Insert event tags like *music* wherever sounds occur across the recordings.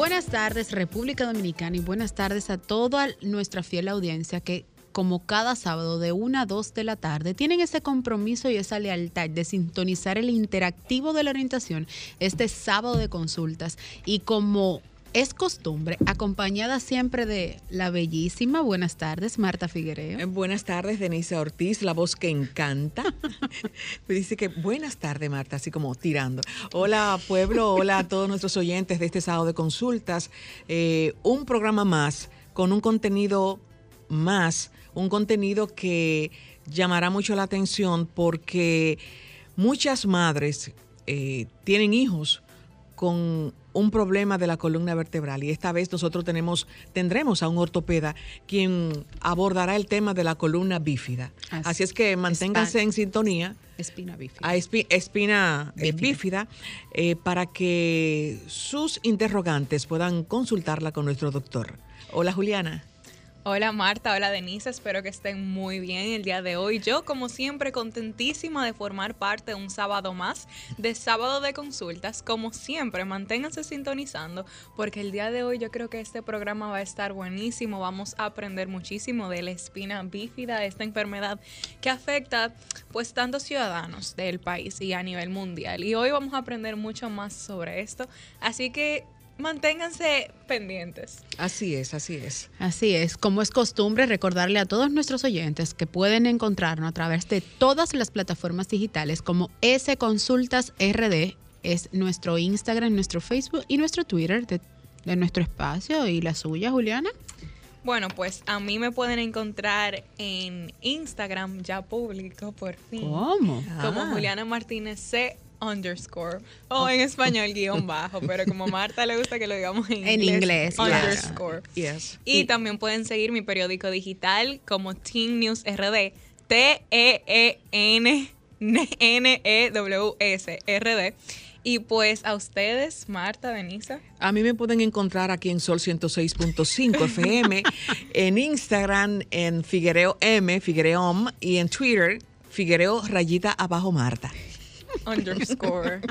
Buenas tardes República Dominicana y buenas tardes a toda nuestra fiel audiencia que como cada sábado de 1 a 2 de la tarde, tienen ese compromiso y esa lealtad de sintonizar el interactivo de la orientación este sábado de consultas. Y como es costumbre, acompañada siempre de la bellísima, buenas tardes, Marta Figuereo. Eh, buenas tardes, Denise Ortiz, la voz que encanta. *laughs* Me dice que buenas tardes, Marta, así como tirando. Hola, pueblo, hola a todos nuestros oyentes de este sábado de consultas. Eh, un programa más con un contenido más, un contenido que llamará mucho la atención porque muchas madres eh, tienen hijos con un problema de la columna vertebral y esta vez nosotros tenemos tendremos a un ortopeda quien abordará el tema de la columna bífida. Así, es que manténganse en sintonía. Espina bífida. A espina eh, bífida, eh, para que sus interrogantes puedan consultarla con nuestro doctor. Hola Juliana. Hola Marta, hola Denise, espero que estén muy bien el día de hoy. Yo, como siempre, contentísima de formar parte de un sábado más, de sábado de consultas. Como siempre, manténganse sintonizando, porque el día de hoy yo creo que este programa va a estar buenísimo. Vamos a aprender muchísimo de la espina bífida, esta enfermedad que afecta pues tantos ciudadanos del país y a nivel mundial. Y hoy vamos a aprender mucho más sobre esto. Así que manténganse pendientes. Así es, así es. Así es. Como es costumbre, recordarle a todos nuestros oyentes que pueden encontrarnos a través de todas las plataformas digitales como S Consultas RD, es nuestro Instagram, nuestro Facebook y nuestro Twitter de, nuestro espacio y la suya, Juliana. Bueno, pues a mí me pueden encontrar en Instagram, ya público por fin. ¿Cómo? Como ah. Juliana Martínez C underscore o en español guion *laughs* bajo, pero como a Marta le gusta que lo digamos en, en inglés, underscore. Y, también pueden seguir mi periódico digital como Teen News RD, T E E N N E W S R D. Y pues a ustedes, Marta, Denisa. A mí me pueden encontrar aquí en Sol 106.5 FM, *laughs* en Instagram, en Figuereo M, Figuereom, y en Twitter, Figuereo rayita abajo Marta underscore. *laughs*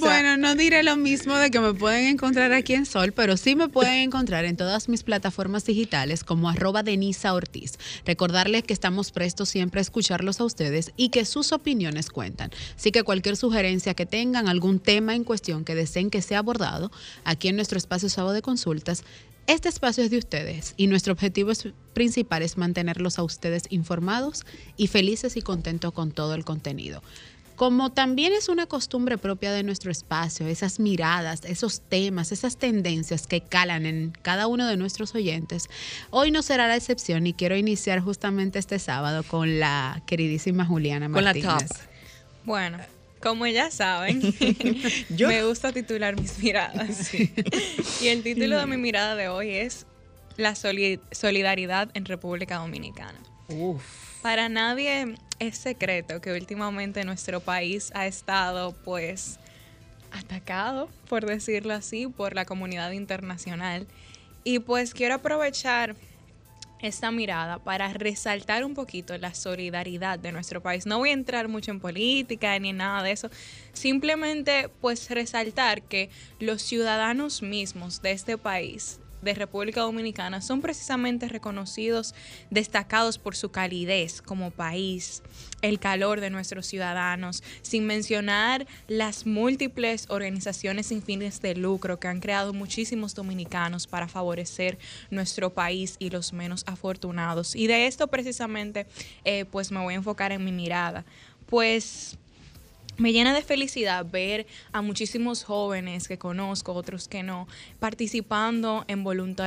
Bueno, no diré lo mismo de que me pueden encontrar aquí en Sol, pero sí me pueden encontrar en todas mis plataformas digitales como arroba Denisa Ortiz. Recordarles que estamos prestos siempre a escucharlos a ustedes y que sus opiniones cuentan. Así que cualquier sugerencia que tengan, algún tema en cuestión que deseen que sea abordado aquí en nuestro espacio sábado de consultas, este espacio es de ustedes y nuestro objetivo principal es mantenerlos a ustedes informados y felices y contentos con todo el contenido. Como también es una costumbre propia de nuestro espacio, esas miradas, esos temas, esas tendencias que calan en cada uno de nuestros oyentes, hoy no será la excepción y quiero iniciar justamente este sábado con la queridísima Juliana Martínez. Con la top. Bueno, como ya saben, *laughs* me gusta titular mis miradas. *laughs* y el título de mi mirada de hoy es La solidaridad en República Dominicana. Para nadie es secreto que últimamente nuestro país ha estado pues atacado, por decirlo así, por la comunidad internacional. Y pues quiero aprovechar esta mirada para resaltar un poquito la solidaridad de nuestro país. No voy a entrar mucho en política ni nada de eso, simplemente pues resaltar que los ciudadanos mismos de este país de República Dominicana son precisamente reconocidos, destacados por su calidez como país, el calor de nuestros ciudadanos, sin mencionar las múltiples organizaciones sin fines de lucro que han creado muchísimos dominicanos para favorecer nuestro país y los menos afortunados. Y de esto precisamente eh, pues me voy a enfocar en mi mirada. Pues me llena de felicidad ver a muchísimos jóvenes que conozco, otros que no, participando en,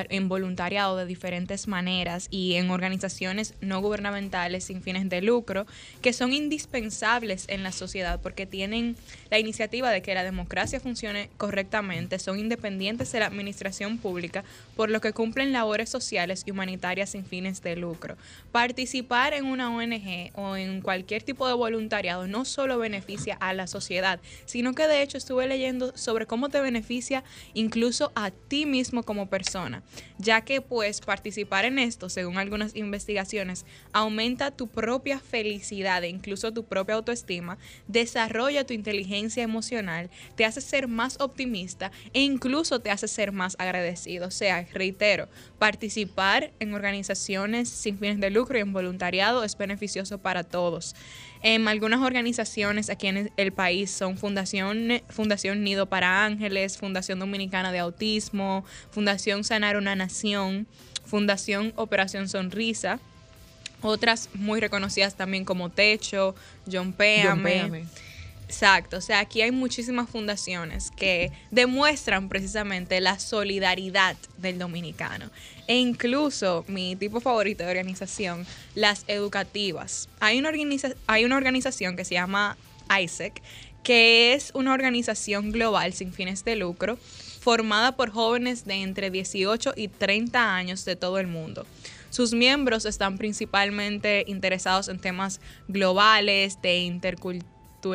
en voluntariado de diferentes maneras y en organizaciones no gubernamentales sin fines de lucro, que son indispensables en la sociedad porque tienen la iniciativa de que la democracia funcione correctamente, son independientes de la administración pública, por lo que cumplen labores sociales y humanitarias sin fines de lucro. Participar en una ONG o en cualquier tipo de voluntariado no solo beneficia a la sociedad, sino que de hecho estuve leyendo sobre cómo te beneficia incluso a ti mismo como persona, ya que pues participar en esto, según algunas investigaciones, aumenta tu propia felicidad e incluso tu propia autoestima, desarrolla tu inteligencia emocional, te hace ser más optimista e incluso te hace ser más agradecido. O sea, reitero, participar en organizaciones sin fines de lucro y en voluntariado es beneficioso para todos. En algunas organizaciones aquí en el país son Fundación, Fundación Nido para Ángeles, Fundación Dominicana de Autismo, Fundación Sanar una Nación, Fundación Operación Sonrisa, otras muy reconocidas también como Techo, John Péame. Exacto, o sea, aquí hay muchísimas fundaciones que demuestran precisamente la solidaridad del dominicano. E incluso mi tipo favorito de organización, las educativas. Hay una, hay una organización que se llama ISEC, que es una organización global sin fines de lucro, formada por jóvenes de entre 18 y 30 años de todo el mundo. Sus miembros están principalmente interesados en temas globales de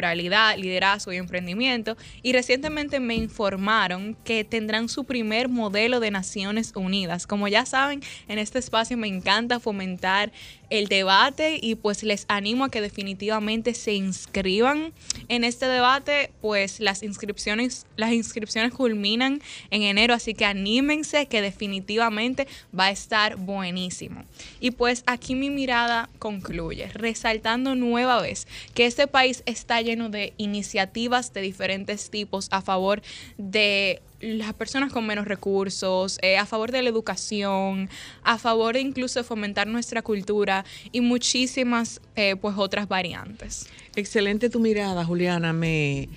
liderazgo y emprendimiento. Y recientemente me informaron que tendrán su primer modelo de Naciones Unidas. Como ya saben, en este espacio me encanta fomentar el debate y pues les animo a que definitivamente se inscriban en este debate, pues las inscripciones las inscripciones culminan en enero, así que anímense que definitivamente va a estar buenísimo. Y pues aquí mi mirada concluye, resaltando nueva vez que este país está lleno de iniciativas de diferentes tipos a favor de las personas con menos recursos, eh, a favor de la educación, a favor de incluso fomentar nuestra cultura y muchísimas eh, pues otras variantes. Excelente tu mirada, Juliana. Me,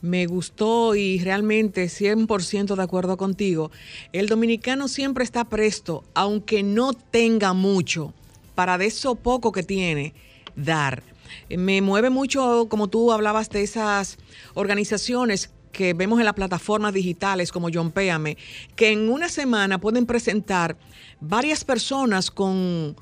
me gustó y realmente 100% de acuerdo contigo. El dominicano siempre está presto, aunque no tenga mucho, para de eso poco que tiene, dar. Me mueve mucho, como tú hablabas de esas organizaciones que vemos en las plataformas digitales como John Péame, que en una semana pueden presentar varias personas con,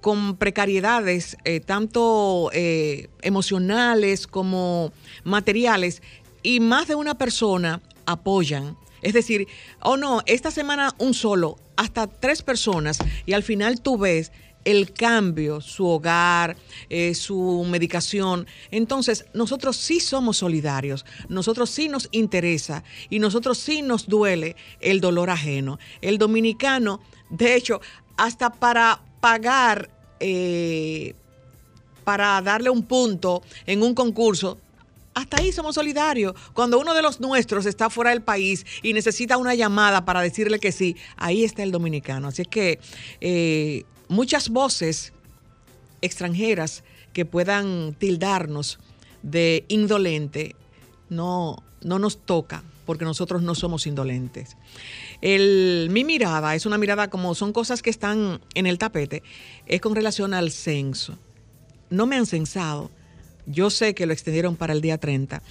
con precariedades, eh, tanto eh, emocionales como materiales, y más de una persona apoyan. Es decir, oh no, esta semana un solo, hasta tres personas, y al final tú ves el cambio, su hogar, eh, su medicación. Entonces, nosotros sí somos solidarios, nosotros sí nos interesa y nosotros sí nos duele el dolor ajeno. El dominicano, de hecho, hasta para pagar, eh, para darle un punto en un concurso, hasta ahí somos solidarios. Cuando uno de los nuestros está fuera del país y necesita una llamada para decirle que sí, ahí está el dominicano. Así es que eh, muchas voces extranjeras que puedan tildarnos de indolente, no, no nos toca porque nosotros no somos indolentes. mi mirada es una mirada como son cosas que están en el tapete, es con relación al censo. No me han censado, yo sé que lo extendieron para el día 30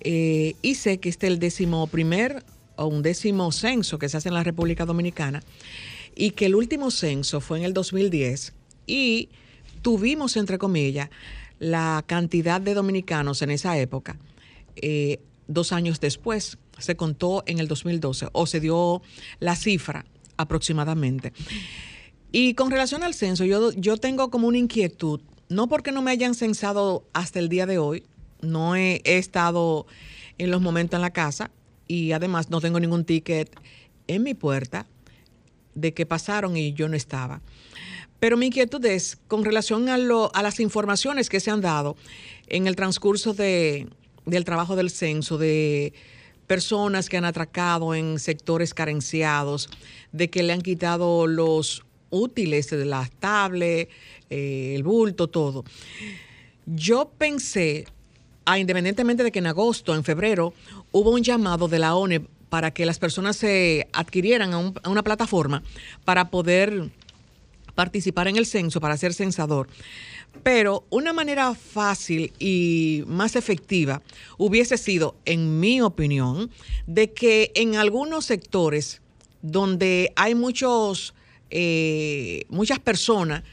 eh, y sé que este es el décimo primer o un décimo censo que se hace en la República Dominicana y que el último censo fue en el 2010 y tuvimos, entre comillas, la cantidad de dominicanos en esa época. Eh, dos años después se contó en el 2012 o se dio la cifra aproximadamente. Y con relación al censo, yo, yo tengo como una inquietud, no porque no me hayan censado hasta el día de hoy, no he, he estado en los momentos en la casa y además no tengo ningún ticket en mi puerta de que pasaron y yo no estaba. Pero mi inquietud es con relación a, lo, a las informaciones que se han dado en el transcurso de, del trabajo del censo, de personas que han atracado en sectores carenciados, de que le han quitado los útiles las tablets, eh, el bulto, todo. Yo pensé, ah, independientemente de que en agosto, en febrero, hubo un llamado de la ONE para que las personas se adquirieran a, una plataforma para poder participar en el censo, para ser censador. Pero una manera fácil y más efectiva hubiese sido, en mi opinión, de que en algunos sectores donde hay muchos, eh, muchas personas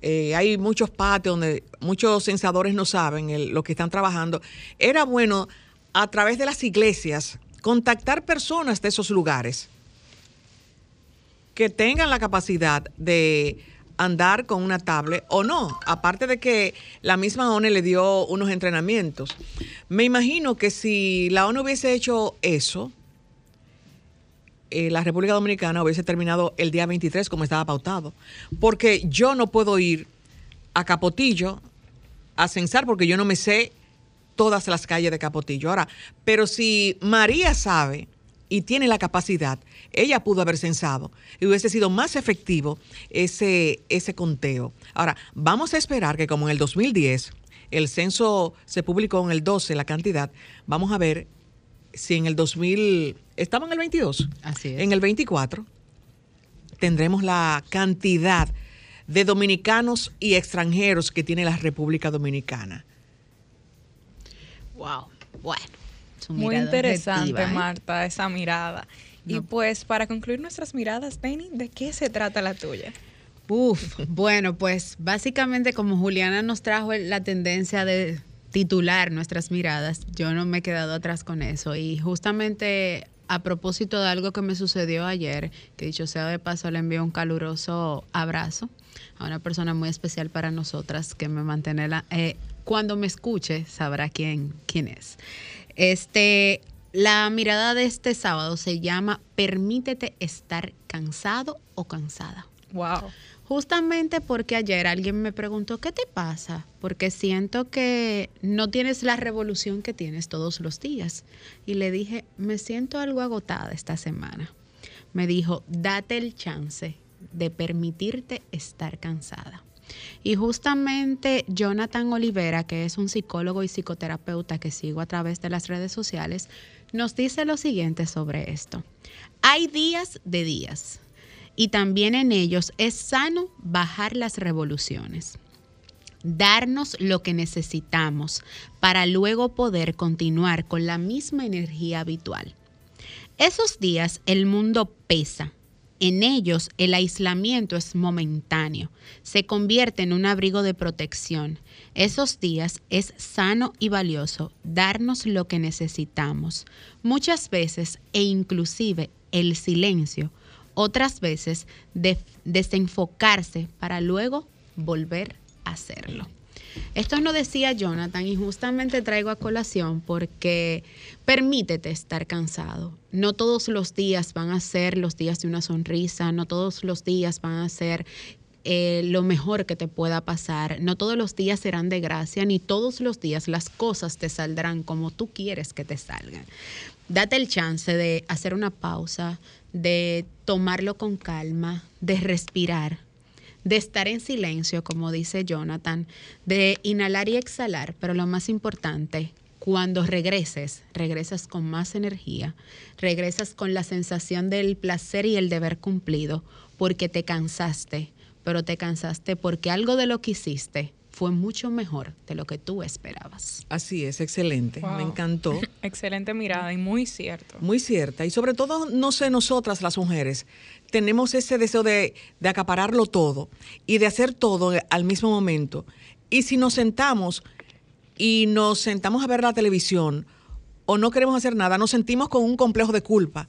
eh, hay muchos patios donde muchos censadores no saben lo que están trabajando. Era bueno a través de las iglesias contactar personas de esos lugares que tengan la capacidad de andar con una tablet o no, aparte de que la misma ONU le dio unos entrenamientos. Me imagino que si la ONU hubiese hecho eso, eh, la República Dominicana hubiese terminado el día 23 como estaba pautado. Porque yo no puedo ir a Capotillo a censar porque yo no me sé todas las calles de Capotillo. Ahora, pero si María sabe y tiene la capacidad, ella pudo haber censado y hubiese sido más efectivo ese, ese conteo. Ahora, vamos a esperar que como en el 2010 el censo se publicó en el 12, la cantidad, vamos a ver si en el 2000, estamos en el 22, Así es. en el 24 tendremos la cantidad de dominicanos y extranjeros que tiene la República Dominicana. Wow, bueno. Muy interesante, ¿eh? Marta, esa mirada. Y pues para concluir nuestras miradas, Penny, ¿de qué se trata la tuya? Uf, bueno, pues básicamente como Juliana nos trajo la tendencia de titular nuestras miradas, yo no me he quedado atrás con eso. Y justamente a propósito de algo que me sucedió ayer, que dicho sea de paso, le envío un caluroso abrazo a una persona muy especial para nosotras que me mantiene la... Eh, cuando me escuche sabrá quién, quién es. Este, la mirada de este sábado se llama Permítete estar cansado o cansada. Wow. Justamente porque ayer alguien me preguntó, ¿qué te pasa? Porque siento que no tienes la revolución que tienes todos los días. Y le dije, me siento algo agotada esta semana. Me dijo, date el chance de permitirte estar cansada. Y justamente Jonathan Olivera, que es un psicólogo y psicoterapeuta que sigo a través de las redes sociales, nos dice lo siguiente sobre esto. Hay días de días y también en ellos es sano bajar las revoluciones, darnos lo que necesitamos para luego poder continuar con la misma energía habitual. Esos días el mundo pesa. En ellos el aislamiento es momentáneo, se convierte en un abrigo de protección. Esos días es sano y valioso darnos lo que necesitamos. Muchas veces e inclusive el silencio otras veces desenfocarse para luego volver a hacerlo. Esto no decía Jonathan y justamente traigo a colación porque permítete estar cansado. No todos los días van a ser los días de una sonrisa, no todos los días van a ser eh, lo mejor que te pueda pasar. No todos los días serán de gracia, ni todos los días las cosas te saldrán como tú quieres que te salgan. Date el chance de hacer una pausa, de tomarlo con calma, de respirar, de estar en silencio, como dice Jonathan, de inhalar y exhalar, pero lo más importante, cuando regreses, regresas con más energía, regresas con la sensación del placer y el deber cumplido, porque te cansaste, pero te cansaste porque algo de lo que hiciste fue mucho mejor de lo que tú esperabas. Así es, excelente. Me encantó. *laughs* Excelente mirada y muy cierto. Muy cierta. Y sobre todo, no sé, nosotras las mujeres tenemos ese deseo de, de acapararlo todo y de hacer todo al mismo momento. Y si nos sentamos y nos sentamos a ver la televisión o no queremos hacer nada, nos sentimos con un complejo de culpa.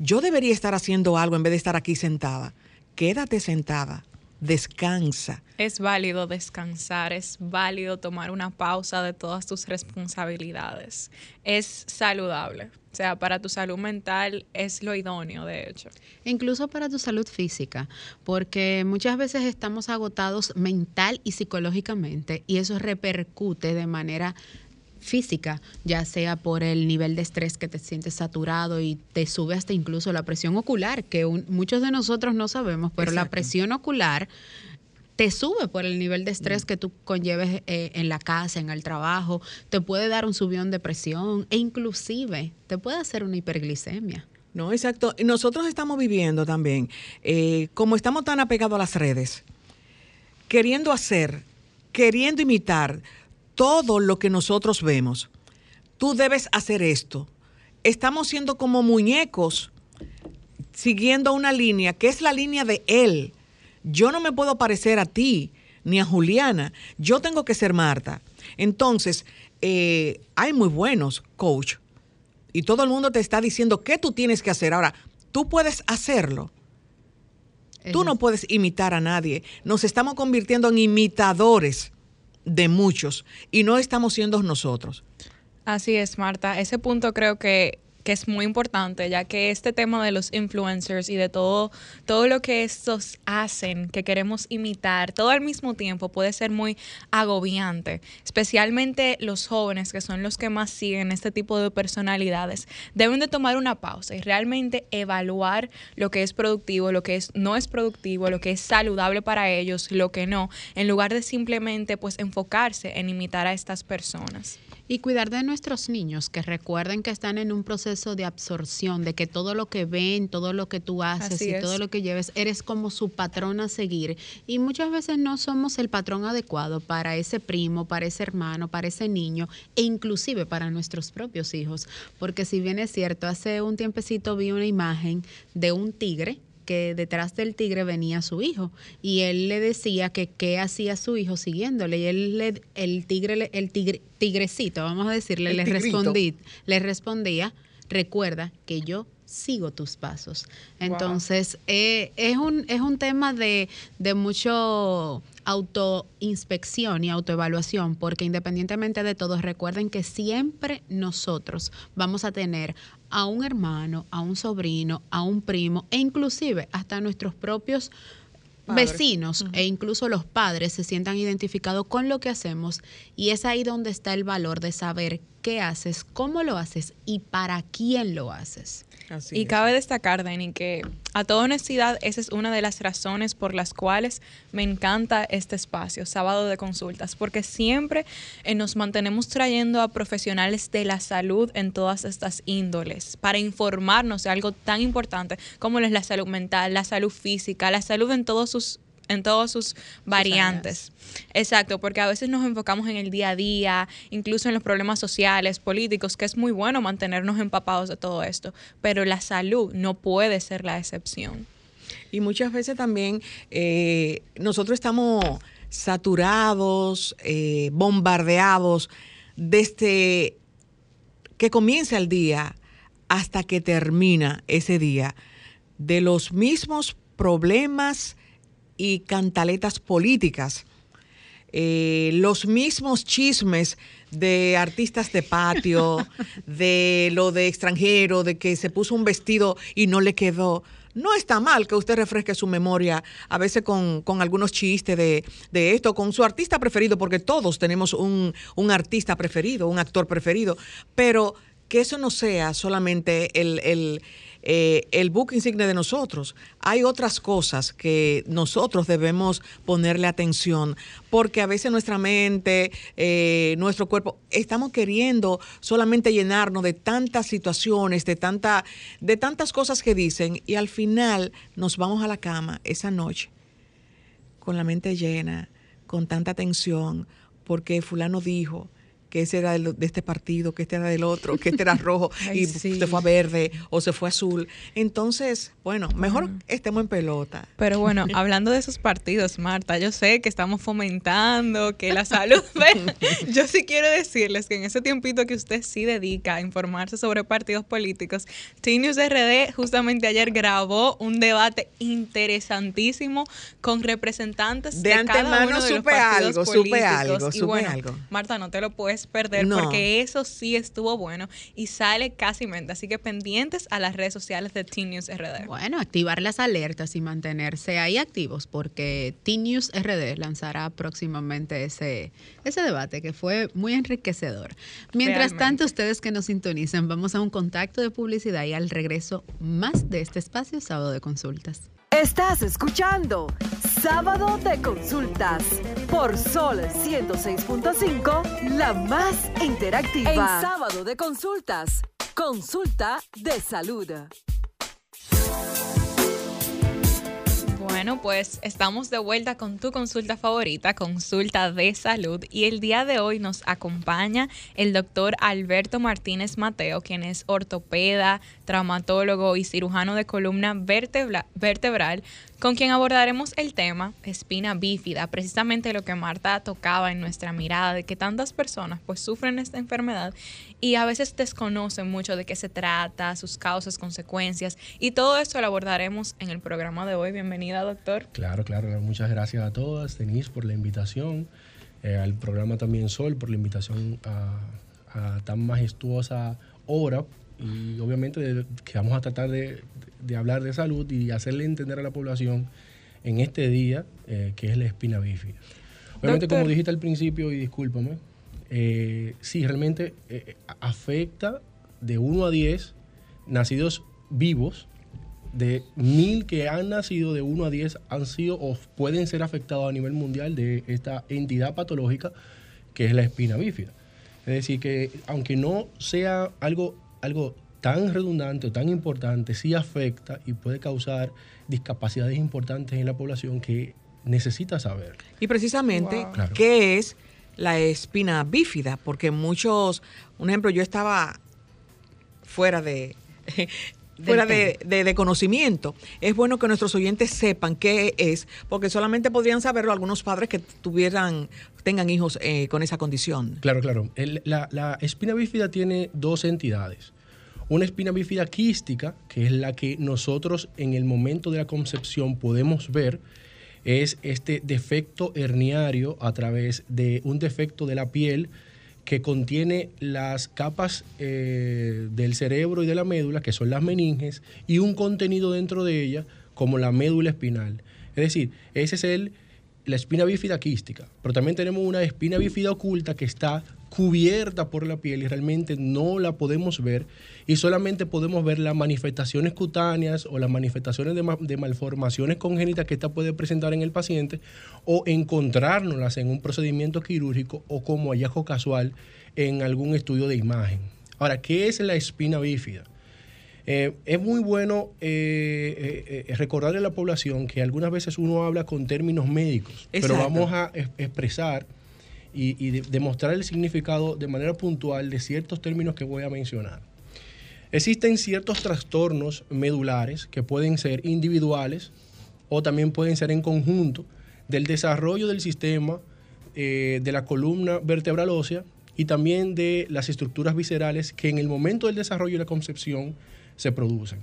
Yo debería estar haciendo algo en vez de estar aquí sentada. Quédate sentada descansa. Es válido descansar, es válido tomar una pausa de todas tus responsabilidades. Es saludable. O sea, para tu salud mental es lo idóneo, de hecho. Incluso para tu salud física, porque muchas veces estamos agotados mental y psicológicamente y eso repercute de manera física, ya sea por el nivel de estrés que te sientes saturado y te sube hasta incluso la presión ocular, que muchos de nosotros no sabemos, pero la presión ocular te sube por el nivel de estrés mm. que tú conlleves eh, en la casa, en el trabajo, te puede dar un subión de presión e inclusive te puede hacer una hiperglicemia. No, exacto. Nosotros estamos viviendo también, eh, como estamos tan apegados a las redes, queriendo hacer, queriendo imitar todo lo que nosotros vemos. Tú debes hacer esto. Estamos siendo como muñecos siguiendo una línea que es la línea de él. Yo no me puedo parecer a ti. ni a Juliana. Yo tengo que ser Marta. Entonces, eh, hay muy buenos coach y todo el mundo te está diciendo qué tú tienes que hacer. Ahora, tú puedes hacerlo. Tú no puedes imitar a nadie. Nos estamos convirtiendo en imitadores de muchos y no estamos siendo nosotros. Así es, Marta. Ese punto creo que que es muy importante, ya que este tema de los influencers y de todo, todo lo que estos hacen, que queremos imitar, todo al mismo tiempo puede ser muy agobiante, especialmente los jóvenes, que son los que más siguen este tipo de personalidades, deben de tomar una pausa y realmente evaluar lo que es productivo, lo que es, no es productivo, lo que es saludable para ellos, lo que no, en lugar de simplemente pues enfocarse en imitar a estas personas. Y cuidar de nuestros niños, que recuerden que están en un proceso de absorción, de que todo lo que ven, todo lo que tú haces y todo lo que lleves, eres como su patrón a seguir. Y muchas veces no somos el patrón adecuado para ese primo, para ese hermano, para ese niño e inclusive para nuestros propios hijos. Porque si bien es cierto, hace un tiempecito vi una imagen de un tigre que detrás del tigre venía su hijo. Y él le decía que qué hacía su hijo siguiéndole. Y él le, el tigre el tigre, tigrecito vamos a decirle le respondí le respondía recuerda que yo sigo tus pasos entonces eh, es un es un tema de, de mucho autoinspección y autoevaluación, porque independientemente de todo, recuerden que siempre nosotros vamos a tener a un hermano, a un sobrino, a un primo e inclusive hasta nuestros propios vecinos e incluso los padres se sientan identificados con lo que hacemos y es ahí donde está el valor de saber qué haces, cómo lo haces y para quién lo haces. Y cabe destacar, Dani, que a toda honestidad, esa es una de las razones por las cuales me encanta este espacio, sábado de consultas, porque siempre eh, nos mantenemos trayendo a profesionales de la salud en todas estas índoles para informarnos de algo tan importante como es la salud mental, la salud física, la salud en todos sus en todas sus variantes. Exacto, porque a veces nos enfocamos en el día a día, incluso en los problemas sociales, políticos, que es muy bueno mantenernos empapados de todo esto, pero la salud no puede ser la excepción. Y muchas veces también eh, nosotros estamos saturados, eh, bombardeados desde que comienza el día hasta que termina ese día de los mismos problemas y cantaletas políticas. Eh, los mismos chismes de artistas de patio, *laughs* de lo de extranjero, de que se puso un vestido y no le quedó. No está mal que usted refresque su memoria a veces con, algunos chistes de, esto, con su artista preferido, porque todos tenemos un, un artista preferido, un actor preferido, pero que eso no sea solamente el, el eh, el buque insigne de nosotros. Hay otras cosas que nosotros debemos ponerle atención, porque a veces nuestra mente, eh, nuestro cuerpo, estamos queriendo solamente llenarnos de tantas situaciones, de, tanta, de tantas cosas que dicen, y al final nos vamos a la cama esa noche con la mente llena, con tanta tensión, porque fulano dijo, que ese era de, este partido, que este era del otro, que este era *laughs* rojo y se fue a verde o se fue azul. Entonces, bueno, mejor estemos en pelota. Pero bueno, *laughs* hablando de esos partidos, Marta, yo sé que estamos fomentando que la salud, *laughs* yo sí quiero decirles que en ese tiempito que usted sí dedica a informarse sobre partidos políticos, T-News RD justamente ayer grabó un debate interesantísimo con representantes de, de cada uno de los partidos algo, políticos. Supe algo, y bueno, algo. Marta, no te lo puedes perder porque eso sí estuvo bueno y sale casi mente. Así que pendientes a las redes sociales de Teen News RD. Bueno, activar las alertas y mantenerse ahí activos porque Teen News RD lanzará próximamente ese, ese debate que fue muy enriquecedor. Mientras tanto, ustedes que nos sintonizan, vamos a un contacto de publicidad y al regreso más de este espacio sábado de consultas. Estás escuchando Sábado de Consultas por Sol 106.5, la más interactiva. En Sábado de Consultas, consulta de salud. Bueno, pues estamos de vuelta con tu consulta favorita, consulta de salud. Y el día de hoy nos acompaña el doctor Alberto Martínez Mateo, quien es ortopeda, traumatólogo y cirujano de columna vertebral, con quien abordaremos el tema espina bífida, precisamente lo que Marta tocaba en nuestra mirada, de que tantas personas pues sufren esta enfermedad y a veces desconocen mucho de qué se trata, sus causas, consecuencias, y todo esto lo abordaremos en el programa de hoy. Bienvenida, doctor. Claro, claro, muchas gracias a todas, Denise, por la invitación, eh, al programa también Sol, por la invitación a, tan majestuosa hora y obviamente que vamos a tratar de, hablar de salud y hacerle entender a la población en este día eh, que es la espina bífida. Obviamente, como dijiste al principio, y discúlpame, eh, sí, realmente eh, afecta de 1 a 10 nacidos vivos, de mil que han nacido de 1 a 10 han sido o pueden ser afectados a nivel mundial de esta entidad patológica que es la espina bífida. Es decir, que aunque no sea algo algo tan redundante o tan importante sí afecta y puede causar discapacidades importantes en la población que necesita saber. Y precisamente, ¿qué es la espina bífida? Porque muchos, un ejemplo, yo estaba fuera de... *laughs* fuera de, conocimiento. Es bueno que nuestros oyentes sepan qué es, porque solamente podrían saberlo algunos padres que tuvieran, tengan hijos eh, con esa condición. Claro, claro. la, la espina bífida tiene dos entidades. Una espina bífida quística, que es la que nosotros en el momento de la concepción podemos ver, es este defecto herniario a través de un defecto de la piel que contiene las capas eh, del cerebro y de la médula, que son las meninges, y un contenido dentro de ella como la médula espinal. Es decir, ese es el, la espina bífida quística, pero también tenemos una espina bífida oculta que está cubierta por la piel y realmente no la podemos ver y solamente podemos ver las manifestaciones cutáneas o las manifestaciones de, malformaciones congénitas que esta puede presentar en el paciente o encontrárnoslas en un procedimiento quirúrgico o como hallazgo casual en algún estudio de imagen. Ahora, ¿qué es la espina bífida? Eh, es muy bueno eh, eh, recordarle a la población que algunas veces uno habla con términos médicos, pero vamos a expresar y, demostrar el significado de manera puntual de ciertos términos que voy a mencionar. Existen ciertos trastornos medulares que pueden ser individuales o también pueden ser en conjunto del desarrollo del sistema eh, de la columna vertebral ósea y también de las estructuras viscerales que en el momento del desarrollo y la concepción se producen.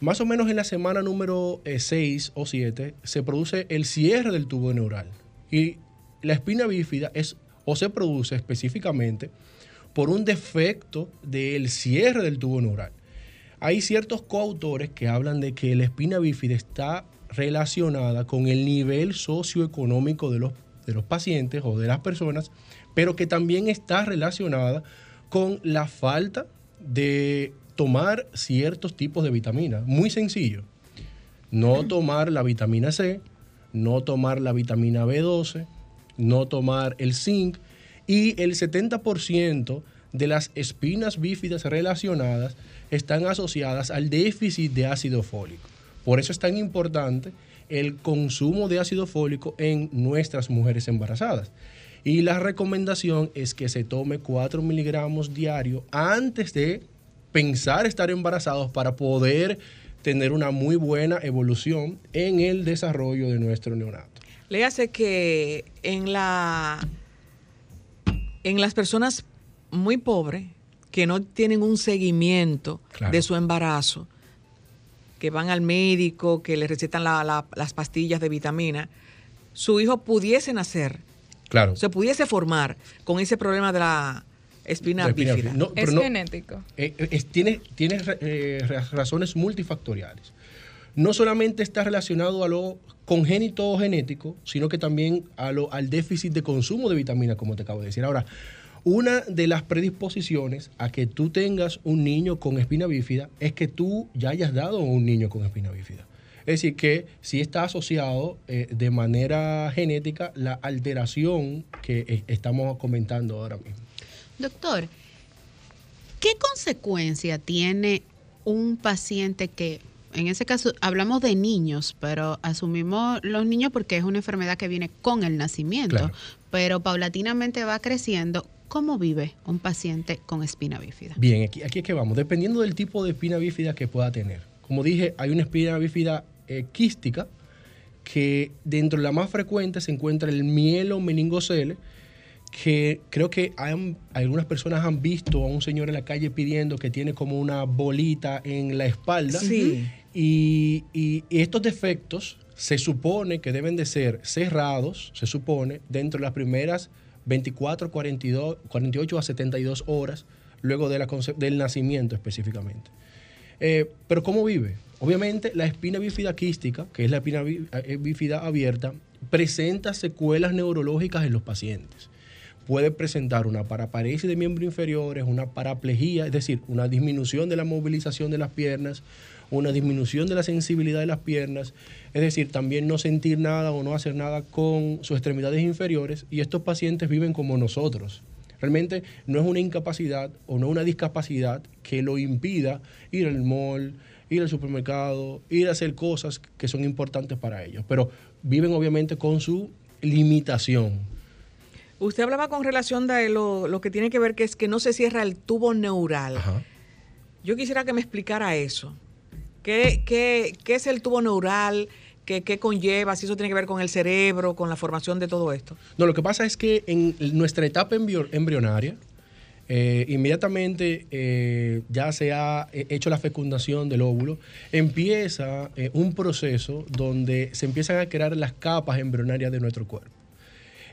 Más o menos en la semana número 6 eh, o 7 se produce el cierre del tubo neural y la espina bífida es o se produce específicamente por un defecto del cierre del tubo neural. Hay ciertos coautores que hablan de que la espina bífida está relacionada con el nivel socioeconómico de los, de los pacientes o de las personas, pero que también está relacionada con la falta de tomar ciertos tipos de vitaminas. Muy sencillo. No tomar la vitamina C, no tomar la vitamina B12, no tomar el zinc y el 70% de las espinas bífidas relacionadas están asociadas al déficit de ácido fólico. Por eso es tan importante el consumo de ácido fólico en nuestras mujeres embarazadas. Y la recomendación es que se tome 4 miligramos diario antes de pensar estar embarazados para poder tener una muy buena evolución en el desarrollo de nuestro neonato. Le hace que en la en las personas muy pobres que no tienen un seguimiento de su embarazo, que van al médico, que le recetan las pastillas de vitamina, su hijo pudiese nacer, claro. se pudiese formar con ese problema de la espina, bífida. es genético. Eh, tiene tiene eh, razones multifactoriales. No solamente está relacionado a lo congénito o genético, sino que también al déficit de consumo de vitaminas, como te acabo de decir. Ahora, una de las predisposiciones a que tú tengas un niño con espina bífida es que tú ya hayas dado un niño con espina bífida. Es decir, que sí está asociado eh, de manera genética la alteración que eh, estamos comentando ahora mismo. Doctor, ¿qué consecuencia tiene un paciente que en ese caso hablamos de niños, pero asumimos los niños porque es una enfermedad que viene con el nacimiento, pero paulatinamente va creciendo. ¿Cómo vive un paciente con espina bífida? Bien, aquí, aquí es que vamos. Dependiendo del tipo de espina bífida que pueda tener. Como dije, hay una espina bífida eh, quística, que dentro de la más frecuente se encuentra el mielo meningocele, que creo que algunas personas han visto a un señor en la calle pidiendo que tiene como una bolita en la espalda. Sí. Y, estos defectos se supone que deben de ser cerrados, se supone, dentro de las primeras 24, 42, 48 a 72 horas luego del nacimiento específicamente. Eh, pero ¿cómo vive? Obviamente la espina bífida quística, que es la espina eh, bífida abierta, presenta secuelas neurológicas en los pacientes. Puede presentar una paraparesis de miembros inferiores, una paraplegia, es decir, una disminución de la movilización de las piernas, una disminución de la sensibilidad de las piernas, es decir, también no sentir nada o no hacer nada con sus extremidades inferiores y estos pacientes viven como nosotros. Realmente no es una incapacidad o no una discapacidad que lo impida ir al mall, ir al supermercado, ir a hacer cosas que son importantes para ellos, pero viven obviamente con su limitación. Usted hablaba con relación de lo, que tiene que ver que es que no se cierra el tubo neural. Yo quisiera que me explicara eso. ¿Qué, qué, qué es el tubo neural? ¿Qué, ¿Qué, conlleva? Si eso tiene que ver con el cerebro, con la formación de todo esto. No, lo que pasa es que en nuestra etapa embrionaria, eh, inmediatamente eh, ya se ha eh, hecho la fecundación del óvulo, empieza un proceso donde se empiezan a crear las capas embrionarias de nuestro cuerpo.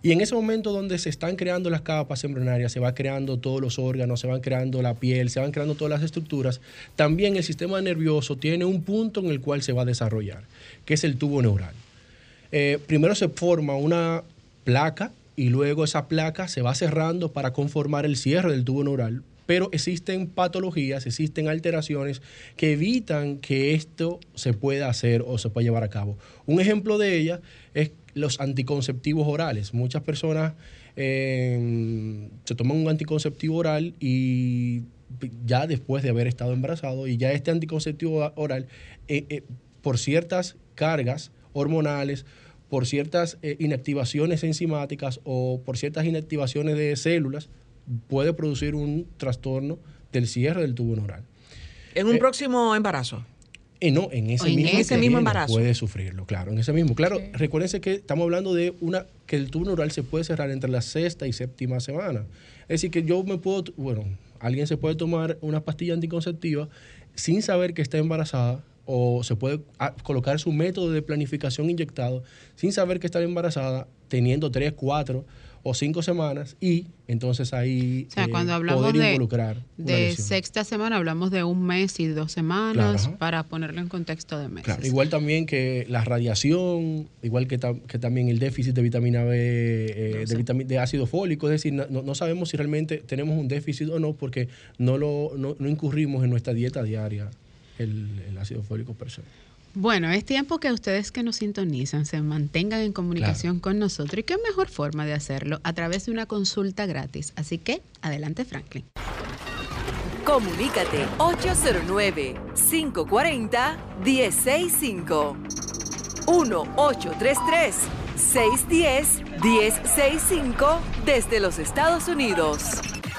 Y en ese momento donde se están creando las capas embrionarias, se va creando todos los órganos, se van creando la piel, se van creando todas las estructuras, también el sistema nervioso tiene un punto en el cual se va a desarrollar, que es el tubo neural. primero se forma una placa y luego esa placa se va cerrando para conformar el cierre del tubo neural. Pero existen patologías, existen alteraciones que evitan que esto se pueda hacer o se pueda llevar a cabo. Un ejemplo de ellas es los anticonceptivos orales. Muchas personas eh, se toman un anticonceptivo oral y ya después de haber estado embarazado y ya este anticonceptivo oral, eh, eh, por ciertas cargas hormonales, por ciertas eh, inactivaciones enzimáticas o por ciertas inactivaciones de células, puede producir un trastorno del cierre del tubo neural. ¿En un eh, próximo embarazo? Eh, no, en ese, mismo, ese mismo embarazo. Puede sufrirlo, claro, en ese mismo. Claro, recuérdense que estamos hablando de una que el tubo neural se puede cerrar entre la sexta y séptima semana. Es decir, que yo me puedo, bueno, alguien se puede tomar una pastilla anticonceptiva sin saber que está embarazada o se puede ah, colocar su método de planificación inyectado sin saber que está embarazada, teniendo tres, cuatro o cinco semanas y entonces ahí o sea, cuando eh, hablamos poder de, involucrar. De sexta semana hablamos de un mes y dos semanas para ponerlo en contexto de meses. igual también que la radiación, igual que, que también el déficit de vitamina B, eh, de, de, ácido fólico, es decir, no, sabemos si realmente tenemos un déficit o no porque no, lo, no, no incurrimos en nuestra dieta diaria el, ácido fólico per se. Bueno, es tiempo que ustedes que nos sintonizan se mantengan en comunicación con nosotros y qué mejor forma de hacerlo a través de una consulta gratis. Así que, adelante Franklin. Comunícate 809-540-1065. 1-833-610-1065 desde los Estados Unidos.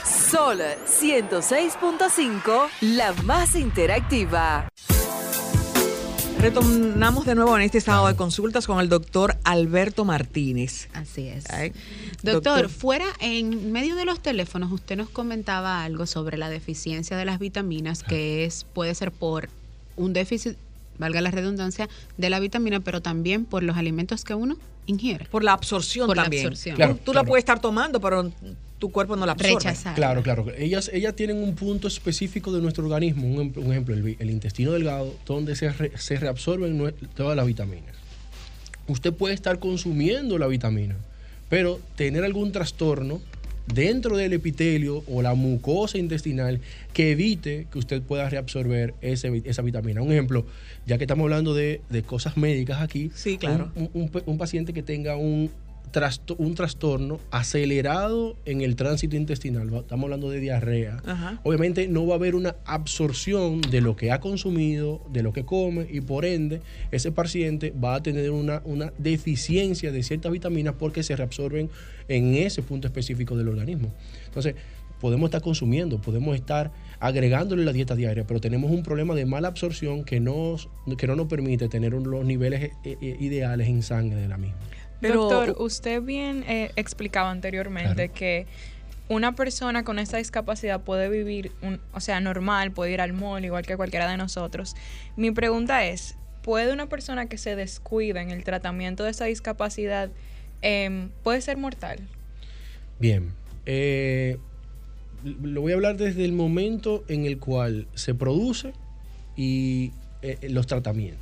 Sol 106.5, la más interactiva. Retornamos de nuevo en este estado de consultas con el doctor Alberto Martínez. Así es. doctor, fuera, en medio de los teléfonos, usted nos comentaba algo sobre la deficiencia de las vitaminas, que es puede ser por un déficit, valga la redundancia, de la vitamina, pero también por los alimentos que uno ingiere. Por la absorción también. tú, la puedes estar tomando, pero tu cuerpo no la absorbe. Claro, claro. Ellas, ellas tienen un punto específico de nuestro organismo, un, ejemplo, el, intestino delgado, donde se, se reabsorben todas las vitaminas. Usted puede estar consumiendo la vitamina, pero tener algún trastorno dentro del epitelio o la mucosa intestinal que evite que usted pueda reabsorber esa vitamina. Un ejemplo, ya que estamos hablando de, cosas médicas aquí, sí, claro. un, paciente que tenga un un trastorno acelerado en el tránsito intestinal, estamos hablando de diarrea, obviamente no va a haber una absorción de lo que ha consumido, de lo que come y por ende ese paciente va a tener una, una deficiencia de ciertas vitaminas porque se reabsorben en ese punto específico del organismo. Entonces, podemos estar consumiendo, podemos estar agregándole la dieta diaria, pero tenemos un problema de mala absorción que, nos, que no nos permite tener los niveles eh, eh, ideales en sangre de la misma. Doctor, usted bien eh, explicaba anteriormente que una persona con esta discapacidad puede vivir, un, o sea, normal, puede ir al mall igual que cualquiera de nosotros. Mi pregunta es, ¿puede una persona que se descuida en el tratamiento de esa discapacidad, em, puede ser mortal? Bien, eh, lo voy a hablar desde el momento en el cual se produce y eh, los tratamientos.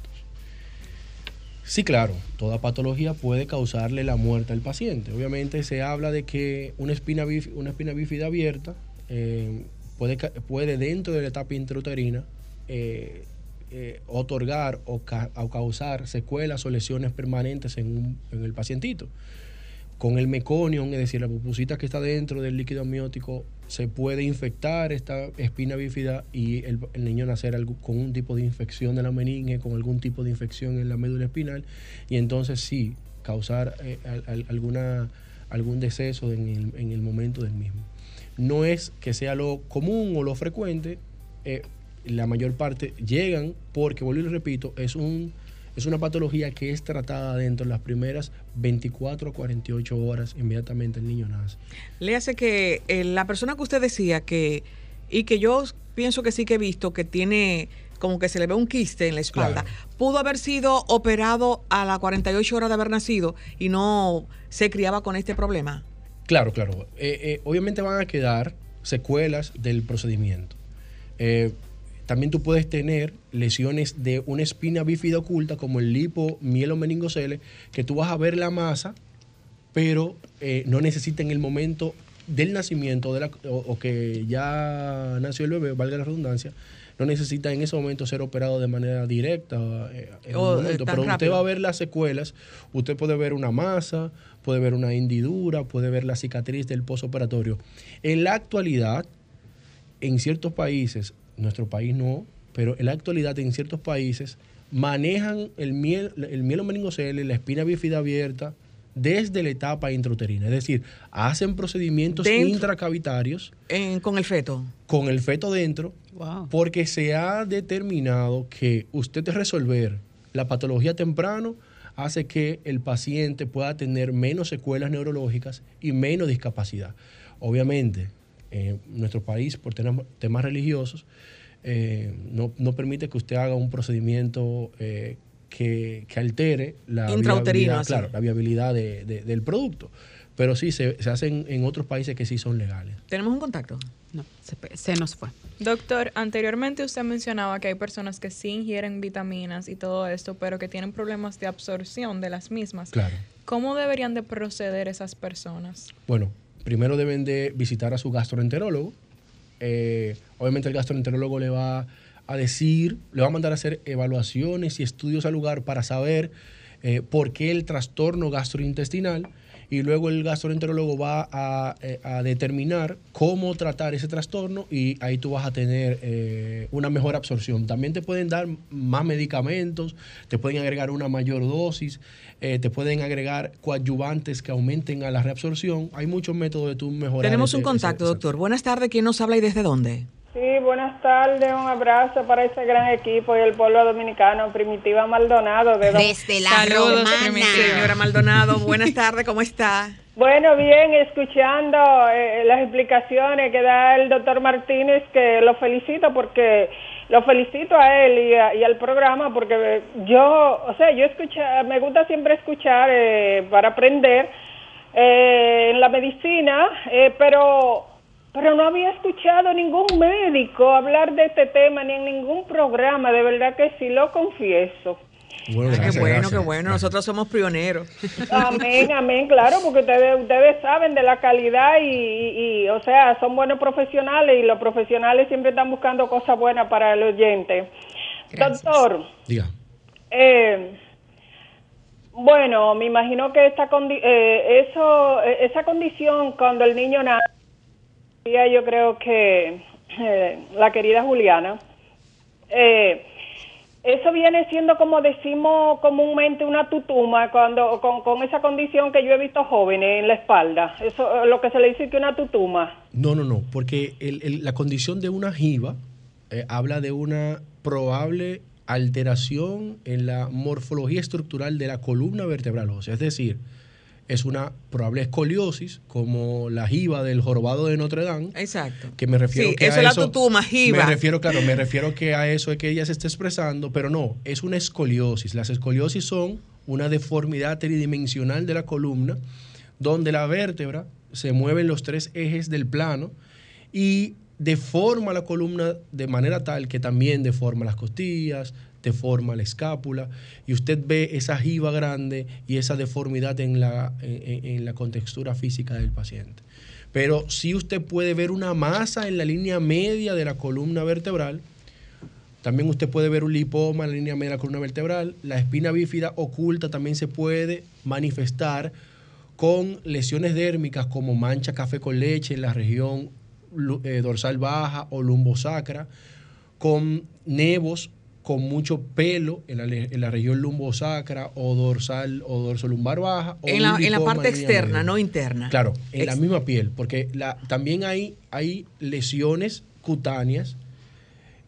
Sí, claro, toda patología puede causarle la muerte al paciente. Obviamente se habla de que una espina, bífida abierta eh, puede, dentro de la etapa intrauterina eh, eh, otorgar o, causar secuelas o lesiones permanentes en, en el pacientito con el meconium, es decir, la pupusita que está dentro del líquido amniótico, se puede infectar esta espina bífida y el, niño nacer con un tipo de infección de la meninge, con algún tipo de infección en la médula espinal, y entonces sí, causar eh, alguna, algún deceso en el, en el, momento del mismo. No es que sea lo común o lo frecuente, eh, la mayor parte llegan porque, vuelvo y repito, es un es una patología que es tratada dentro de las primeras 24 o 48 horas inmediatamente el niño nace. Le hace que eh, la persona que usted decía que, y que yo pienso que sí que he visto que tiene como que se le ve un quiste en la espalda, pudo haber sido operado a las 48 horas de haber nacido y no se criaba con este problema. Claro, claro. Eh, eh, obviamente van a quedar secuelas del procedimiento. También tú puedes tener lesiones de una espina bífida oculta, como el lipo meningocele, que tú vas a ver la masa, pero eh, no necesita en el momento del nacimiento de la, o, que ya nació el bebé, valga la redundancia, no necesita en ese momento ser operado de manera directa. Eh, en momento, pero usted va a ver las secuelas, usted puede ver una masa, puede ver una hendidura, puede ver la cicatriz del posoperatorio. En la actualidad, en ciertos países nuestro país no, pero en la actualidad en ciertos países manejan el miel, el meningocele, la espina bífida abierta, desde la etapa intrauterina. Es decir, hacen procedimientos intracavitarios. con el feto. Con el feto dentro. Porque se ha determinado que usted resolver la patología temprano hace que el paciente pueda tener menos secuelas neurológicas y menos discapacidad. Obviamente, en nuestro país, por temas religiosos, eh, no, permite que usted haga un procedimiento eh, que, altere la viabilidad, claro, la viabilidad del producto. Pero sí, se, hacen en otros países que sí son legales. ¿Tenemos un contacto? No, se, nos fue. Doctor, anteriormente usted mencionaba que hay personas que sí ingieren vitaminas y todo esto, pero que tienen problemas de absorción de las mismas. Claro. ¿Cómo deberían de proceder esas personas? Bueno, primero deben de visitar a su gastroenterólogo. Eh, obviamente el gastroenterólogo le va a decir, le va a mandar a hacer evaluaciones y estudios al lugar para saber eh, por qué el trastorno gastrointestinal y luego el gastroenterólogo va a, eh, determinar cómo tratar ese trastorno y ahí tú vas a tener una mejor absorción. También te pueden dar más medicamentos, te pueden agregar una mayor dosis. Eh, te pueden agregar coadyuvantes que aumenten a la reabsorción. Hay muchos métodos de tu mejorar. Tenemos un contacto, doctor. Buenas tardes, ¿quién nos habla y desde dónde? Sí, buenas tardes, un abrazo para ese gran equipo y el pueblo dominicano, Primitiva Maldonado. De Desde la Saludos, señora Maldonado, buenas tardes, ¿cómo está? Bueno, bien, escuchando eh, las explicaciones que da el doctor Martínez, que lo felicito porque lo felicito a él y, al programa porque yo, o sea, yo escucha, me gusta siempre escuchar eh, para aprender eh, en la medicina, eh, pero pero no había escuchado ningún médico hablar de este tema ni en ningún programa, de verdad que sí lo confieso. Bueno, qué bueno, qué bueno. Nosotros somos pioneros. *laughs* Amén, amén, claro, porque ustedes, ustedes saben de la calidad y, o sea, son buenos profesionales y los profesionales siempre están buscando cosas buenas para el oyente. Doctor, Diga. Eh, Bueno, me imagino que esta eh, eso, eh, esa condición cuando el niño nace, yo creo que eh, la querida Juliana, eso viene siendo como decimos comúnmente una tutuma cuando con, esa condición que yo he visto jóvenes en la espalda. Eso lo que se le dice que una tutuma. No, no, no, porque la condición de una jiba habla de una probable alteración en la morfología estructural de la columna vertebral ósea. Es decir, es una probable escoliosis, como la jiba del jorobado de Notre Dame. Exacto. Que me refiero que eso a es la tutuma, jiba. Me refiero, claro, me refiero que a eso es que ella se está expresando, pero no, es una escoliosis. Las escoliosis son una deformidad tridimensional de la columna, donde la vértebra se mueve en los tres ejes del plano y deforma la columna de manera tal que también deforma las costillas, deforma la escápula, y usted ve esa jiba grande y esa deformidad en la, en, la contextura física del paciente. Pero si usted puede ver una masa en la línea media de la columna vertebral, también usted puede ver un lipoma en la línea media de la columna vertebral. La espina bífida oculta también se puede manifestar con lesiones dérmicas como mancha café con leche en la región eh, dorsal baja o lumbosacra, con nevos con mucho pelo en la, en la región lumbosacra o dorsal o dorsolumbar baja. en, la, en la parte externa, no interna. Claro, en la misma piel, porque la, también hay, hay lesiones cutáneas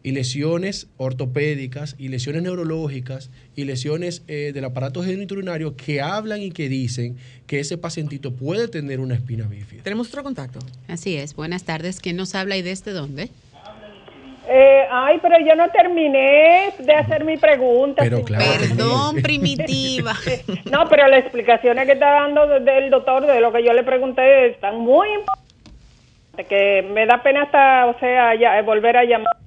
y lesiones ortopédicas y lesiones neurológicas y lesiones eh, del aparato genitourinario que hablan y que dicen que ese pacientito puede tener una espina bífida. Tenemos otro contacto. Así es. Buenas tardes. ¿Quién nos habla y desde dónde? Eh, ay, pero yo no terminé de hacer mi pregunta. Pero claro, Perdón, *laughs* primitiva. no, pero las explicaciones que está dando del doctor de lo que yo le pregunté están muy importantes, que me da pena hasta, o sea, ya, volver a llamar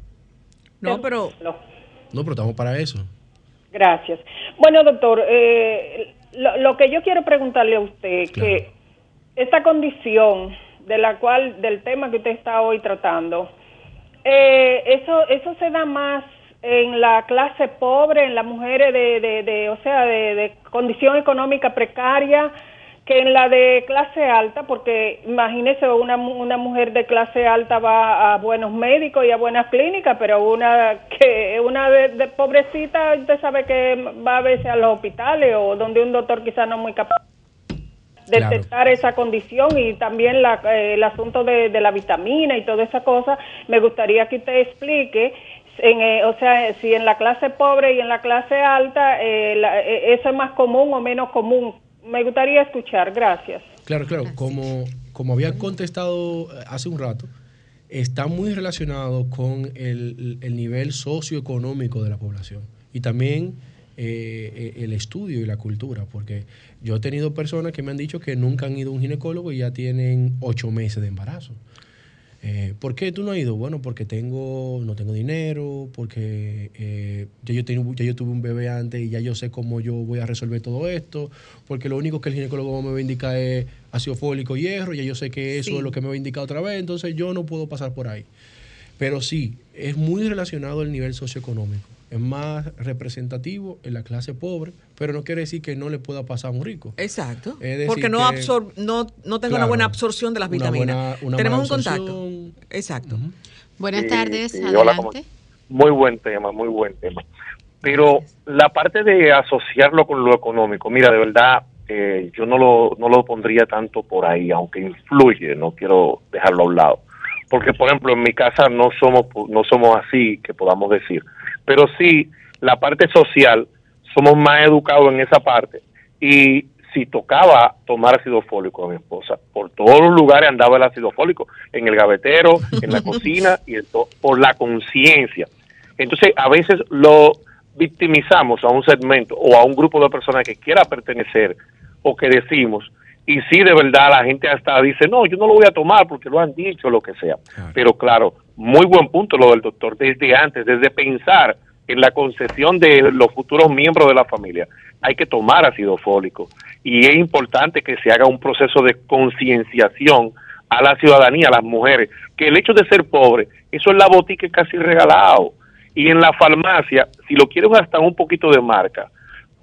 no, pero... No, pero estamos para eso. Gracias. Bueno, doctor, eh, lo, que yo quiero preguntarle a usted, que esta condición de la cual, del tema que usted está hoy tratando, eh, eso, eso se da más en la clase pobre, en las mujeres de, de, de o sea, de, de condición económica precaria, que en la de clase alta, porque imagínese una, una mujer de clase alta va a buenos médicos y a buenas clínicas, pero una que una de, pobrecita, usted sabe que va a veces a los hospitales o donde un doctor quizás no es muy capaz de detectar esa condición y también la, eh, el asunto de, la vitamina y toda esa cosa. Me gustaría que usted explique en, eh, o sea, si en la clase pobre y en la clase alta eh, eso es más común o menos común. Me gustaría escuchar, gracias. Claro, claro, como, como había contestado eh, hace un rato, está muy relacionado con el, nivel socioeconómico de la población. Y también eh, el estudio y la cultura, porque yo he tenido personas que me han dicho que nunca han ido a un ginecólogo y ya tienen ocho meses de embarazo. Eh, ¿Por qué tú no has ido? Bueno, porque tengo, no tengo dinero, porque eh, ya, yo tengo, ya yo tuve un bebé antes y ya yo sé cómo yo voy a resolver todo esto, porque lo único que el ginecólogo me va a indicar es ácido fólico y hierro, ya yo sé que eso es lo que me va a indicar otra vez, entonces yo no puedo pasar por ahí. Pero sí, es muy relacionado al nivel socioeconómico es más representativo en la clase pobre, pero no quiere decir que no le pueda pasar a un rico. Exacto. Porque no, absor no, no tengo una buena absorción de las vitaminas. Tenemos un contacto. Exacto. Buenas tardes, adelante. muy buen tema, muy buen tema. Pero la parte de asociarlo con lo económico, mira, de verdad, eh, yo no lo, no lo pondría tanto por ahí, aunque influye, no quiero dejarlo a un lado. Porque, por ejemplo, en mi casa no somos, no somos así, que podamos decir pero sí la parte social, somos más educados en esa parte. Y si tocaba tomar ácido fólico a mi esposa, por todos los lugares andaba el ácido fólico, en el gavetero, en la *laughs* cocina, y por la conciencia. Entonces, a veces lo victimizamos a un segmento o a un grupo de personas que quiera pertenecer o que decimos, y sí, de verdad, la gente hasta dice, no, yo no lo voy a tomar porque lo han dicho, lo que sea. Pero claro, muy buen punto lo del doctor, desde antes, desde pensar en la concesión de los futuros miembros de la familia, hay que tomar ácido fólico. Y es importante que se haga un proceso de concienciación a la ciudadanía, a las mujeres, que el hecho de ser pobre, eso es la botica casi regalado. Y en la farmacia, si lo quieren hasta un poquito de marca,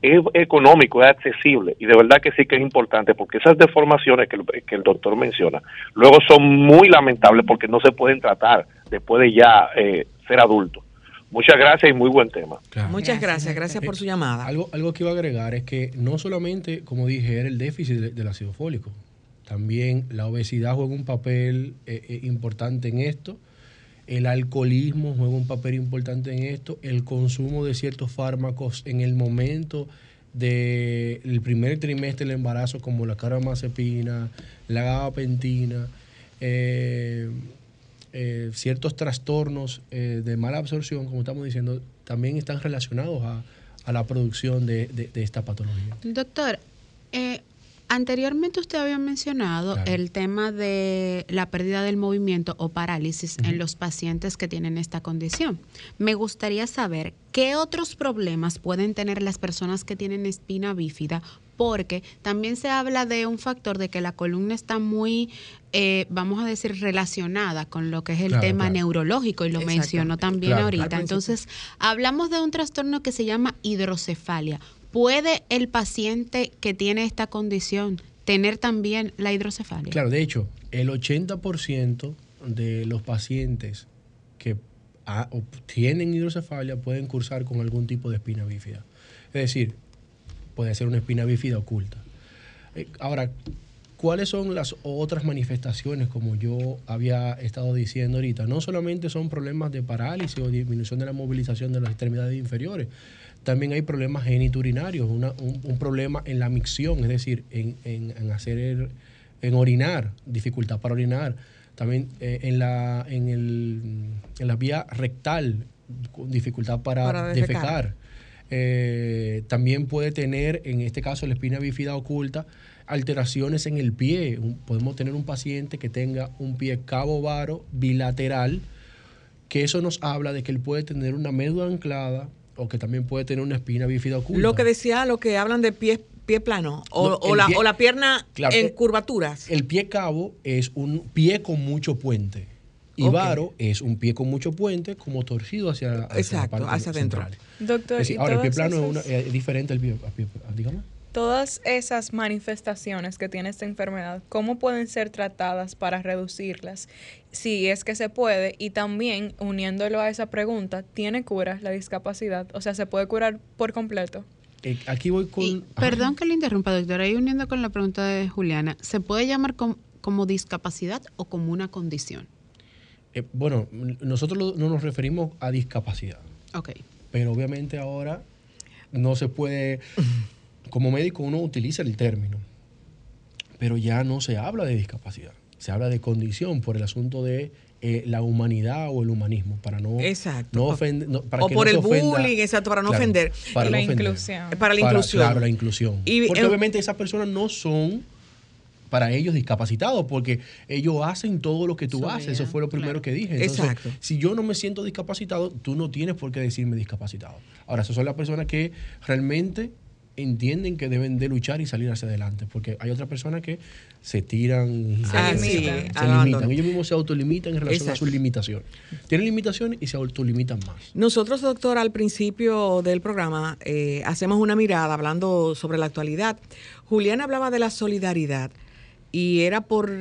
es económico, es accesible y de verdad que sí que es importante porque esas deformaciones que el, que el doctor menciona luego son muy lamentables porque no se pueden tratar después de ya eh, ser adulto. Muchas gracias y muy buen tema. Muchas gracias, gracias por su llamada. Algo, algo que iba a agregar es que no solamente, como dije, era el déficit del ácido fólico, también la obesidad juega un papel eh, eh, importante en esto, el alcoholismo juega un papel importante en esto, el consumo de ciertos fármacos en el momento del primer trimestre del embarazo, como la carbamazepina, la gabapentina, eh, eh, ciertos trastornos eh, de mala absorción, como estamos diciendo, también están relacionados a, la producción de, esta patología. Doctor, Anteriormente usted había mencionado el tema de la pérdida del movimiento o parálisis en los pacientes que tienen esta condición. Me gustaría saber qué otros problemas pueden tener las personas que tienen espina bífida porque también se habla de un factor de que la columna está muy, eh, vamos a decir, relacionada con lo que es el tema neurológico y lo mencionó también ahorita. Entonces, hablamos de un trastorno que se llama hidrocefalia. ¿Puede el paciente que tiene esta condición tener también la hidrocefalia? Claro, de hecho, el 80% de los pacientes que tienen hidrocefalia pueden cursar con algún tipo de espina bífida. Es decir, puede ser una espina bífida oculta. Eh, ahora, ¿cuáles son las otras manifestaciones, como yo había estado diciendo ahorita? No solamente son problemas de parálisis o disminución de la movilización de las extremidades inferiores, también hay problemas geniturinarios, un, problema en la micción, es decir, en, hacer, en orinar, dificultad para orinar. También eh, en, la, en, el, en la vía rectal, dificultad para, defecar. Eh, también puede tener, en este caso, la espina bífida oculta, alteraciones en el pie. podemos tener un paciente que tenga un pie cabo varo bilateral, que eso nos habla de que él puede tener una médula anclada o que también puede tener una espina bífida oculta. Lo que decía, lo que hablan de pie, pie plano o, la, o la, pierna en curvaturas. El pie cabo es un pie con mucho puente. Y varo es un pie con mucho puente, como torcido hacia, hacia la parte hacia adentro. Doctor, ahora, el pie plano es, diferente al pie, pie dígame todas esas manifestaciones que tiene esta enfermedad, ¿cómo pueden ser tratadas para reducirlas? Si es que se puede, y también uniéndolo a esa pregunta, ¿tiene cura la discapacidad? O sea, ¿se puede curar por completo? Eh, aquí voy con... perdón que le interrumpa, doctora, y uniendo con la pregunta de Juliana, ¿se puede llamar como discapacidad o como una condición? Eh, bueno, nosotros no nos referimos a discapacidad. Ok. Pero obviamente ahora no se puede como médico uno utiliza el término, pero ya no se habla de discapacidad, se habla de condición por el asunto de eh, la humanidad o el humanismo, para no, exacto. ofender. o por el bullying, exacto, para no ofender. Para la inclusión. Para la inclusión. claro, la inclusión. porque obviamente esas personas no son para ellos discapacitados, porque ellos hacen todo lo que tú haces. Eso fue lo primero que dije. Exacto. Si yo no me siento discapacitado, tú no tienes por qué decirme discapacitado. Ahora, esas son las personas que realmente entienden que deben de luchar y salir hacia adelante, porque hay otras personas que se tiran, se, ah, limitan. Ellos mismos se autolimitan en relación a sus limitaciones. Tienen limitaciones y se autolimitan más. Nosotros, doctor, al principio del programa eh, hacemos una mirada hablando sobre la actualidad. Julián hablaba de la solidaridad y era por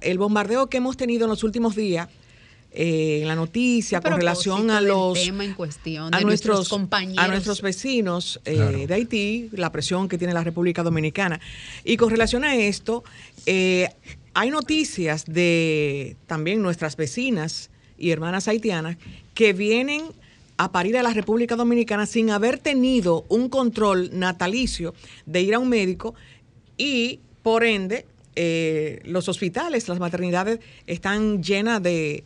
el bombardeo que hemos tenido en los últimos días eh, en la noticia con relación a los a nuestros, compañeros a nuestros vecinos eh, de Haití la presión que tiene la República Dominicana. Y con relación a esto eh, hay noticias de también nuestras vecinas y hermanas haitianas que vienen a parir a la República Dominicana sin haber tenido un control natalicio de ir a un médico y por ende eh, los hospitales, las maternidades están llenas de,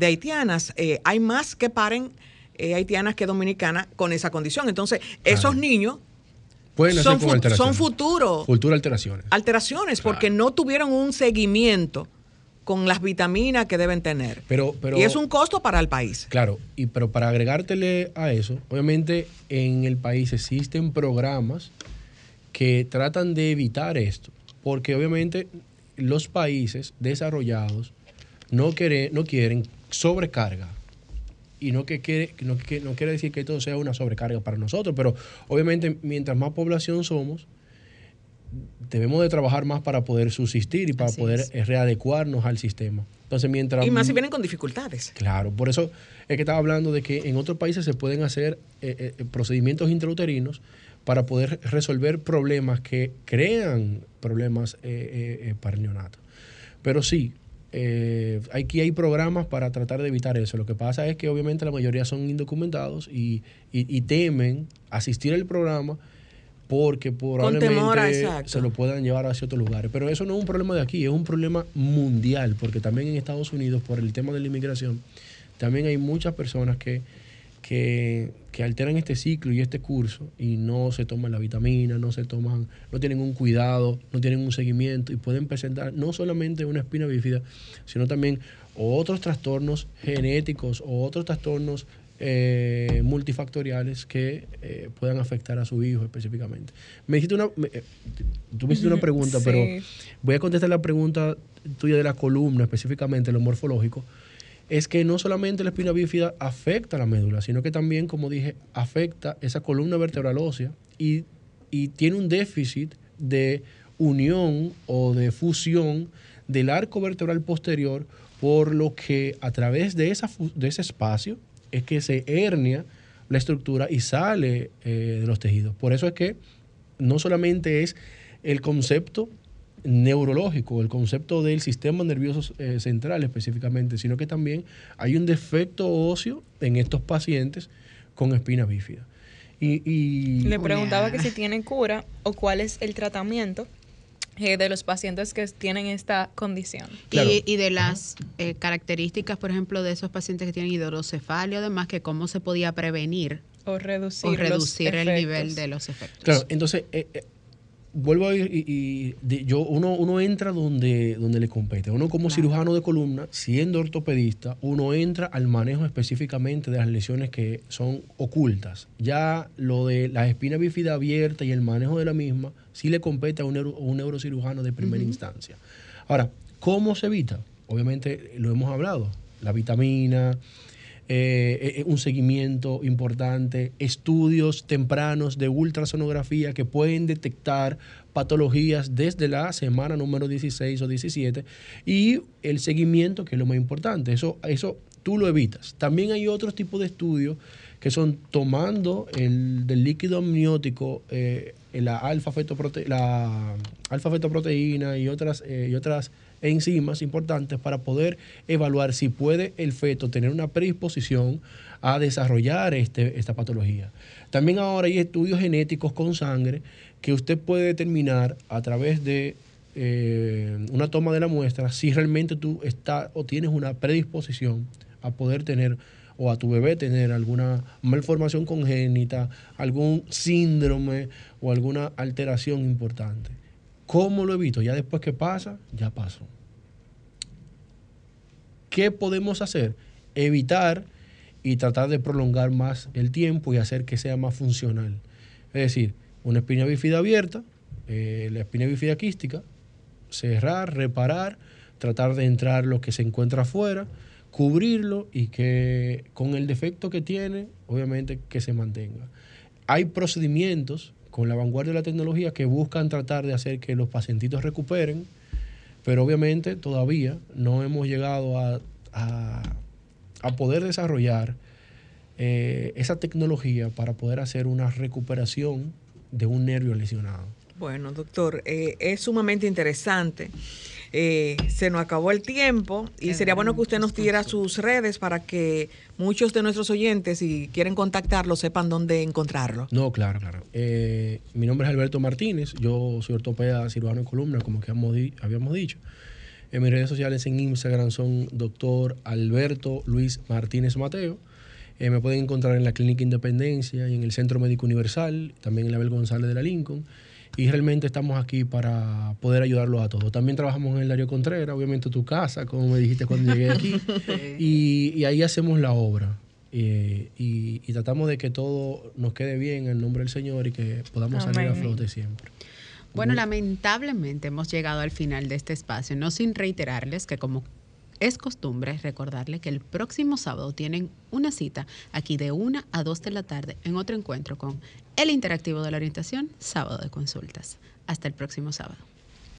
haitianas. Eh, hay más que paren eh, haitianas que dominicanas con esa condición. Entonces, esos niños son, son futuros. Futuras alteraciones. Alteraciones, porque no tuvieron un seguimiento con las vitaminas que deben tener. Pero, pero, y es un costo para el país. Claro, y pero para agregártele a eso, obviamente en el país existen programas que tratan de evitar esto porque obviamente los países desarrollados no, quieren, no quieren sobrecarga y no que, quiere, no, que no quiere decir que esto sea una sobrecarga para nosotros, pero obviamente mientras más población somos, debemos de trabajar más para poder subsistir y para poder readecuarnos al sistema. Entonces, mientras... Y más si vienen con dificultades. Claro, por eso es que estaba hablando de que en otros países se pueden hacer eh, eh, procedimientos intrauterinos para poder resolver problemas que crean problemas eh, para el neonato. Pero sí, aquí hay programas para tratar de evitar eso. Lo que pasa es que obviamente la mayoría son indocumentados y, y temen asistir al programa porque probablemente se lo puedan llevar hacia otros lugares. Pero eso no es un problema de aquí, es un problema mundial, porque también en Estados Unidos, por el tema de la inmigración, también hay muchas personas que, que, alteran este ciclo y este curso y no se toman la vitamina, no se toman, no tienen un cuidado, no tienen un seguimiento y pueden presentar no solamente una espina bífida, sino también otros trastornos genéticos o otros trastornos eh, multifactoriales que eh, puedan afectar a su hijo específicamente. Me hiciste una, eh, tú me hiciste una pregunta, pero voy a contestar la pregunta tuya de la columna, específicamente lo morfológico. Es que no solamente la espina bífida afecta la médula, sino que también, como dije, afecta esa columna vertebral ósea y, y tiene un déficit de unión o de fusión del arco vertebral posterior, por lo que a través de, esa, de ese espacio, es que se hernia la estructura y sale eh, de los tejidos. Por eso es que no solamente es el concepto neurológico, el concepto del sistema nervioso eh, central específicamente, sino que también hay un defecto óseo en estos pacientes con espina bífida. Y, Le preguntaba que si tienen cura o cuál es el tratamiento eh, de los pacientes que tienen esta condición. Y, de las eh, características, por ejemplo, de esos pacientes que tienen hidrocefalia, además, que cómo se podía prevenir o reducir, reducir el nivel de los efectos. Claro, entonces, eh, vuelvo a ir y, yo uno, uno entra donde, donde le compete. Uno como cirujano de columna, siendo ortopedista, uno entra al manejo específicamente de las lesiones que son ocultas. Ya lo de la espina bífida abierta y el manejo de la misma sí le compete a un, un neurocirujano de primera instancia. Ahora, ¿cómo se evita? Obviamente lo hemos hablado, la vitamina, eh, eh, un seguimiento importante, estudios tempranos de ultrasonografía que pueden detectar patologías desde la semana número 16 o 17 y el seguimiento, que es lo más importante. Eso, eso tú lo evitas. También hay otros tipos de estudios que son tomando el del líquido amniótico, eh, la alfa-fetoproteína y otras, y otras enzimas importantes para poder evaluar si puede el feto tener una predisposición a desarrollar este, esta patología. También ahora hay estudios genéticos con sangre que usted puede determinar a través de eh, una toma de la muestra si realmente tú estás o tienes una predisposición a poder tener o a tu bebé tener alguna malformación congénita, algún síndrome o alguna alteración importante. ¿Cómo lo evito? Ya después que pasa, ya pasó. ¿Qué podemos hacer? Evitar y tratar de prolongar más el tiempo y hacer que sea más funcional. Es decir, una espina bífida abierta, eh, la espina bífida quística, cerrar, reparar, tratar de entrar lo que se encuentra afuera, cubrirlo y que con el defecto que tiene, obviamente que se mantenga. Hay procedimientos con la vanguardia de la tecnología que buscan tratar de hacer que los pacientitos recuperen, pero obviamente todavía no hemos llegado a, poder desarrollar eh, esa tecnología para poder hacer una recuperación de un nervio lesionado. Bueno, doctor, eh, es sumamente interesante. Eh, se nos acabó el tiempo y sería bueno que usted nos diera sus redes para que muchos de nuestros oyentes, si quieren contactarlo, sepan dónde encontrarlo. No, claro, claro. Eh, mi nombre es Alberto Martínez, yo soy ortopeda cirujano de columna, como que habíamos dicho. En mis redes sociales en Instagram son doctor Alberto Luis Martínez Mateo. Eh, me pueden encontrar en la Clínica Independencia y en el Centro Médico Universal, también en la Abel González de la Lincoln y realmente estamos aquí para poder ayudarlos a todos. También trabajamos en el área Contreras, obviamente tu casa, como me dijiste cuando llegué aquí, *laughs* y, ahí hacemos la obra. Eh, y, tratamos de que todo nos quede bien en el nombre del Señor y que podamos salir a flote siempre. Bueno, lamentablemente hemos llegado al final de este espacio, no sin reiterarles que como es costumbre recordarle que el próximo sábado tienen una cita aquí de 1 a 2 de la tarde en otro encuentro con el interactivo de la orientación, sábado de consultas. Hasta el próximo sábado.